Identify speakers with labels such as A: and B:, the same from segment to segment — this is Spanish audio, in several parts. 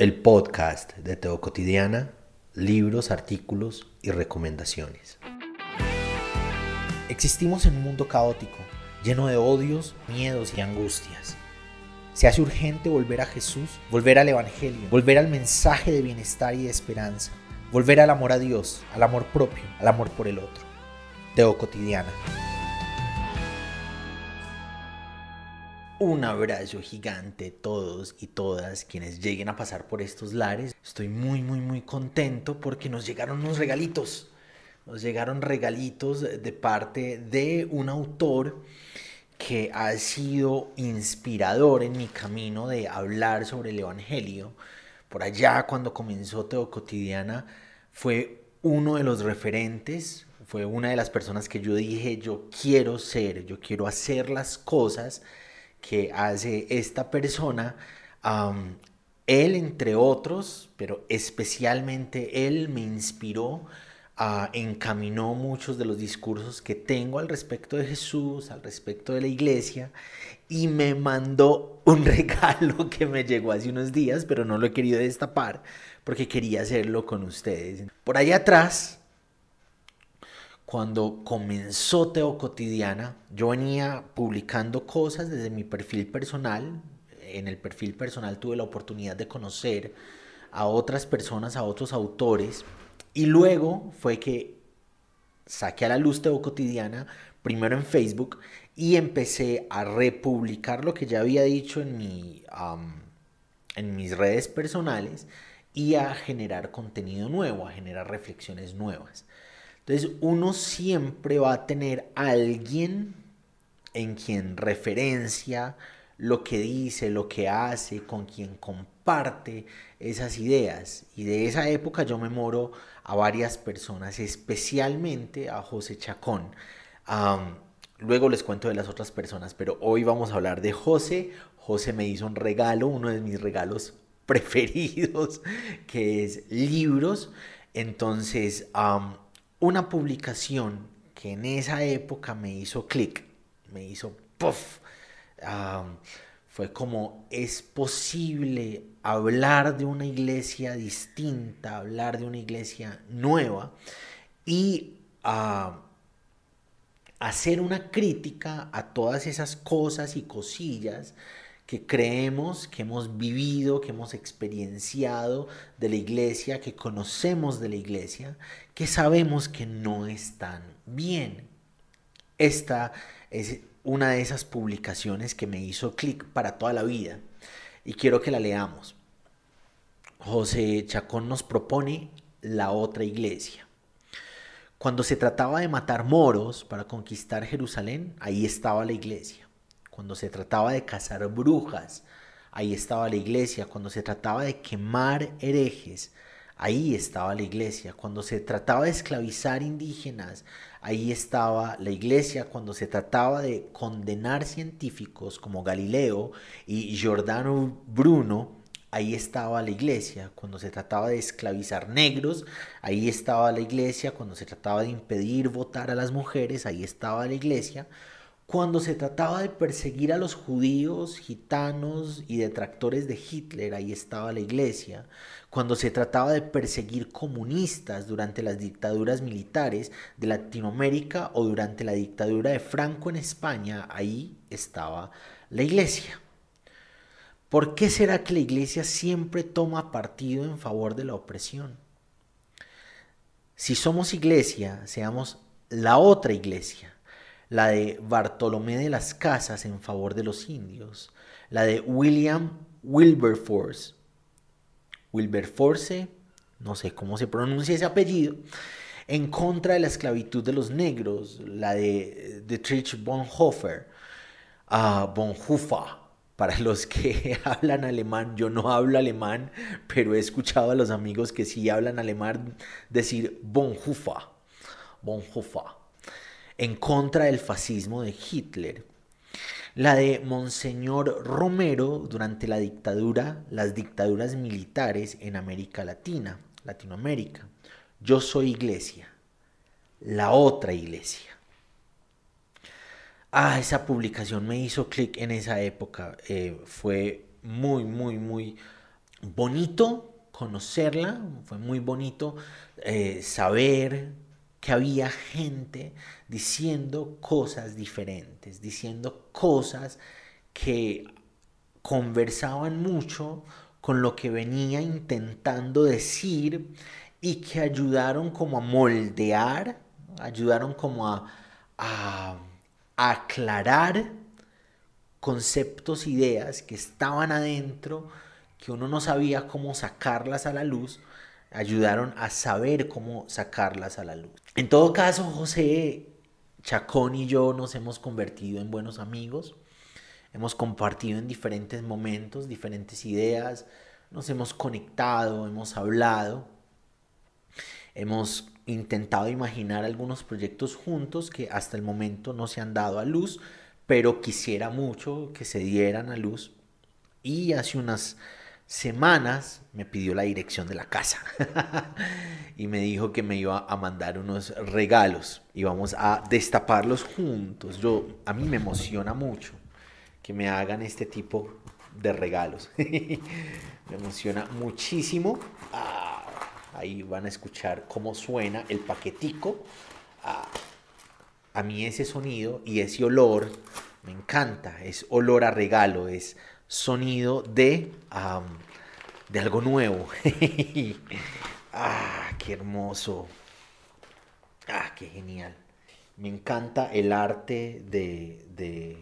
A: el podcast de Teo Cotidiana, libros, artículos y recomendaciones. Existimos en un mundo caótico, lleno de odios, miedos y angustias. Se hace urgente volver a Jesús, volver al Evangelio, volver al mensaje de bienestar y de esperanza, volver al amor a Dios, al amor propio, al amor por el otro. Teo Cotidiana. Un abrazo gigante a todos y todas quienes lleguen a pasar por estos lares. Estoy muy, muy, muy contento porque nos llegaron unos regalitos. Nos llegaron regalitos de parte de un autor que ha sido inspirador en mi camino de hablar sobre el Evangelio. Por allá cuando comenzó Teo Cotidiana fue uno de los referentes, fue una de las personas que yo dije, yo quiero ser, yo quiero hacer las cosas que hace esta persona, él entre otros, pero especialmente él me inspiró, uh, encaminó muchos de los discursos que tengo al respecto de Jesús, al respecto de la iglesia, y me mandó un regalo que me llegó hace unos días, pero no lo he querido destapar porque quería hacerlo con ustedes. Por allá atrás cuando comenzó Teo Cotidiana, yo venía publicando cosas desde mi perfil personal. En el perfil personal tuve la oportunidad de conocer a otras personas, a otros autores. Y luego fue que saqué a la luz Teo Cotidiana, primero en Facebook, y empecé a republicar lo que ya había dicho en, mi, en mis redes personales y a generar contenido nuevo, a generar reflexiones nuevas. Entonces uno siempre va a tener alguien en quien referencia lo que dice, lo que hace, con quien comparte esas ideas. Y de esa época yo me moro a varias personas, especialmente a José Chacón. luego les cuento de las otras personas, pero hoy vamos a hablar de José. José me hizo un regalo, uno de mis regalos preferidos, que es libros. Entonces, una publicación que en esa época me hizo clic, me hizo puff. fue como es posible hablar de una iglesia distinta, hablar de una iglesia nueva y hacer una crítica a todas esas cosas y cosillas que creemos, que hemos vivido, que hemos experienciado de la iglesia, que conocemos de la iglesia, que sabemos que no están bien. Esta es una de esas publicaciones que me hizo clic para toda la vida y quiero que la leamos. José Chacón nos propone la otra iglesia. Cuando se trataba de matar moros para conquistar Jerusalén, ahí estaba la iglesia cuando se trataba de cazar brujas, ahí estaba la iglesia, cuando se trataba de quemar herejes, ahí estaba la iglesia, cuando se trataba de esclavizar indígenas, ahí estaba la iglesia, cuando se trataba de condenar científicos como Galileo y Giordano Bruno, ahí estaba la iglesia, cuando se trataba de esclavizar negros, ahí estaba la iglesia, cuando se trataba de impedir votar a las mujeres, ahí estaba la iglesia, cuando se trataba de perseguir a los judíos, gitanos y detractores de Hitler, ahí estaba la iglesia. Cuando se trataba de perseguir comunistas durante las dictaduras militares de Latinoamérica o durante la dictadura de Franco en España, ahí estaba la iglesia. ¿Por qué será que la iglesia siempre toma partido en favor de la opresión? Si somos iglesia, seamos la otra iglesia la de Bartolomé de las Casas en favor de los indios, la de William Wilberforce, Wilberforce, no sé cómo se pronuncia ese apellido, en contra de la esclavitud de los negros, la de Dietrich Bonhoeffer, uh, Bonhoeffer, para los que hablan alemán, yo no hablo alemán, pero he escuchado a los amigos que sí hablan alemán decir Bonhoeffer, Bonhoeffer en contra del fascismo de Hitler. La de Monseñor Romero durante la dictadura, las dictaduras militares en América Latina, Latinoamérica. Yo soy iglesia, la otra iglesia. Ah, esa publicación me hizo clic en esa época. Eh, fue muy, muy, muy bonito conocerla, fue muy bonito eh, saber que había gente diciendo cosas diferentes, diciendo cosas que conversaban mucho con lo que venía intentando decir y que ayudaron como a moldear, ayudaron como a, a, aclarar conceptos, ideas que estaban adentro, que uno no sabía cómo sacarlas a la luz, ayudaron a saber cómo sacarlas a la luz. En todo caso, José Chacón y yo nos hemos convertido en buenos amigos, hemos compartido en diferentes momentos diferentes ideas, nos hemos conectado, hemos hablado, hemos intentado imaginar algunos proyectos juntos que hasta el momento no se han dado a luz, pero quisiera mucho que se dieran a luz. Y hace unas semanas me pidió la dirección de la casa y me dijo que me iba a mandar unos regalos y vamos a destaparlos juntos. Yo a mí me emociona mucho que me hagan este tipo de regalos. me emociona muchísimo. Ah, ahí van a escuchar cómo suena el paquetico. Ah, a mí ese sonido y ese olor me encanta. Es olor a regalo, es sonido de, de algo nuevo. ah, qué hermoso. Ah, qué genial. Me encanta el arte de, de,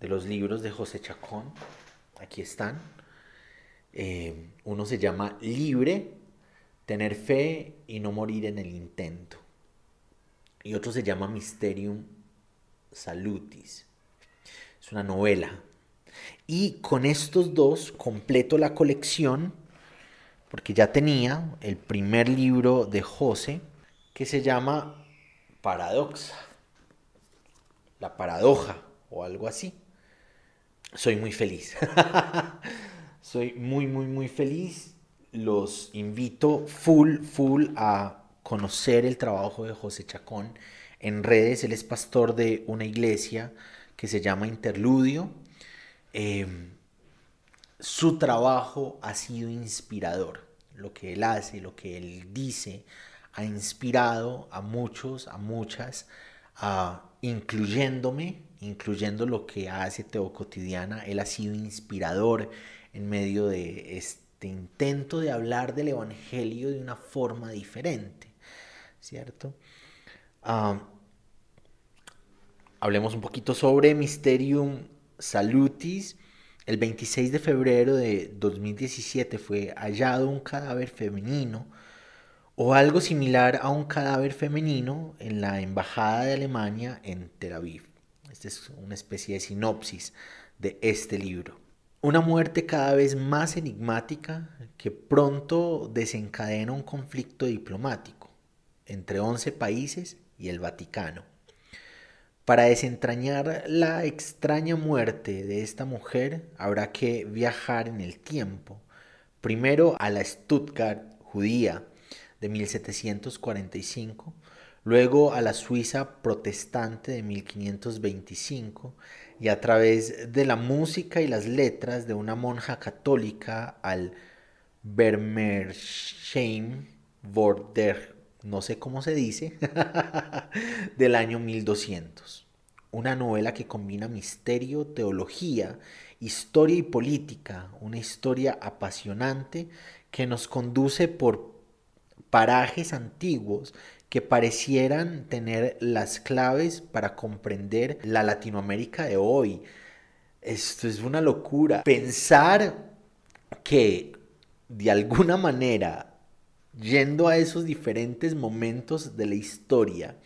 A: de los libros de José Chacón. Aquí están. Eh, uno se llama Libre, tener fe y no morir en el intento. Y otro se llama Mysterium Salutis. Es una novela y con estos dos completo la colección, porque ya tenía el primer libro de José, que se llama Paradoxa, la paradoja o algo así. Soy muy feliz. Soy muy, muy, muy feliz. Los invito full, full a conocer el trabajo de José Chacón en redes. Él es pastor de una iglesia que se llama Interludio Em, su trabajo ha sido inspirador. Lo que él hace, lo que él dice, ha inspirado a muchos, a muchas, incluyéndome, incluyendo lo que hace Teo Cotidiana. Él ha sido inspirador en medio de este intento de hablar del Evangelio de una forma diferente, ¿cierto? hablemos un poquito sobre Mysterium Salutis, el 26 de febrero de 2017 fue hallado un cadáver femenino o algo similar a un cadáver femenino en la Embajada de Alemania en Tel Aviv. Esta es una especie de sinopsis de este libro. Una muerte cada vez más enigmática que pronto desencadena un conflicto diplomático entre 11 países y el Vaticano. Para desentrañar la extraña muerte de esta mujer habrá que viajar en el tiempo, primero a la Stuttgart judía de 1745, luego a la Suiza protestante de 1525 y a través de la música y las letras de una monja católica al Bermersheim Vorder no sé cómo se dice, del año 1200. Una novela que combina misterio, teología, historia y política, una historia apasionante que nos conduce por parajes antiguos que parecieran tener las claves para comprender la Latinoamérica de hoy. Esto es una locura. Pensar que de alguna manera yendo a esos diferentes momentos de la historia,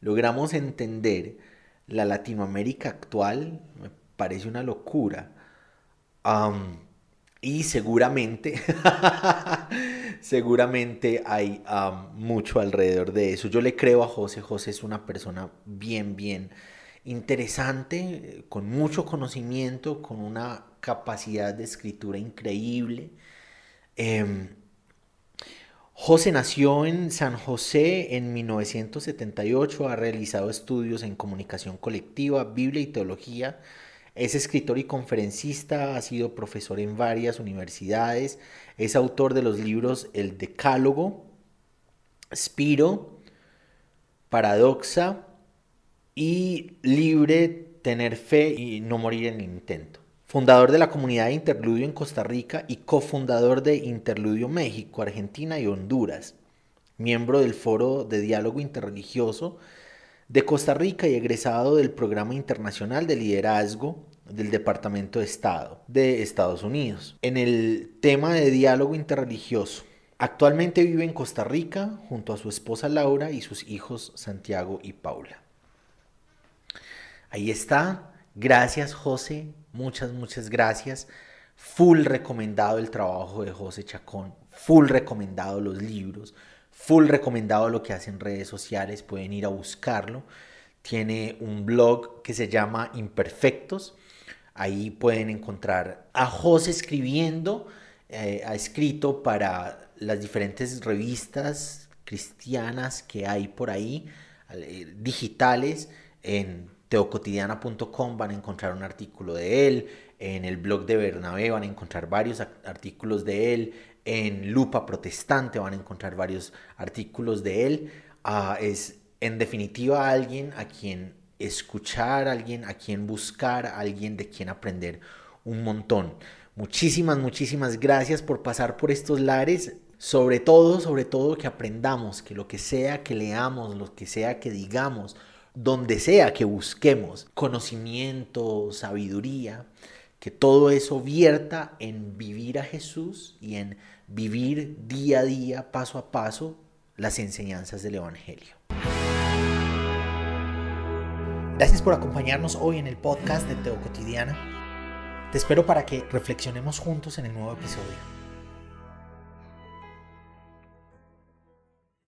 A: logramos entender la Latinoamérica actual, me parece una locura. y seguramente, seguramente hay mucho alrededor de eso. Yo le creo a José, José es una persona bien, bien interesante, con mucho conocimiento, con una capacidad de escritura increíble. Em, José nació en San José en 1978, ha realizado estudios en comunicación colectiva, Biblia y teología Es escritor y conferencista, ha sido profesor en varias universidades, es autor de los libros El Decálogo, Spiro, Paradoxa y Libre, Tener Fe y No Morir en el Intento. Fundador de la comunidad de Interludio en Costa Rica y cofundador de Interludio México, Argentina y Honduras. Miembro del Foro de Diálogo Interreligioso de Costa Rica y egresado del Programa Internacional de Liderazgo del Departamento de Estado de Estados Unidos. En el tema de diálogo interreligioso, actualmente vive en Costa Rica junto a su esposa Laura y sus hijos Santiago y Paula. Ahí está. Gracias José, muchas, muchas gracias. Full recomendado el trabajo de José Chacón, full recomendado los libros, Full recomendado lo que hace en redes sociales, pueden ir a buscarlo. Tiene un blog que se llama Imperfectos. Ahí pueden encontrar a José escribiendo. Eh, ha escrito para las diferentes revistas cristianas que hay por ahí, eh, digitales. En teocotidiana.com van a encontrar un artículo de él. En el blog de Bernabé van a encontrar varios artículos de él en Lupa Protestante van a encontrar varios artículos de él. Ah, es en definitiva alguien a quien escuchar, alguien a quien buscar, alguien de quien aprender un montón. Muchísimas, muchísimas gracias por pasar por estos lares. Sobre todo, sobre todo que aprendamos que lo que sea que leamos, lo que sea que digamos, donde sea que busquemos conocimiento, sabiduría, que todo eso vierta en vivir a Jesús y en vivir día a día, paso a paso, las enseñanzas del Evangelio. Gracias por acompañarnos hoy en el podcast de Teo Cotidiana. Te espero para que reflexionemos juntos en el nuevo episodio.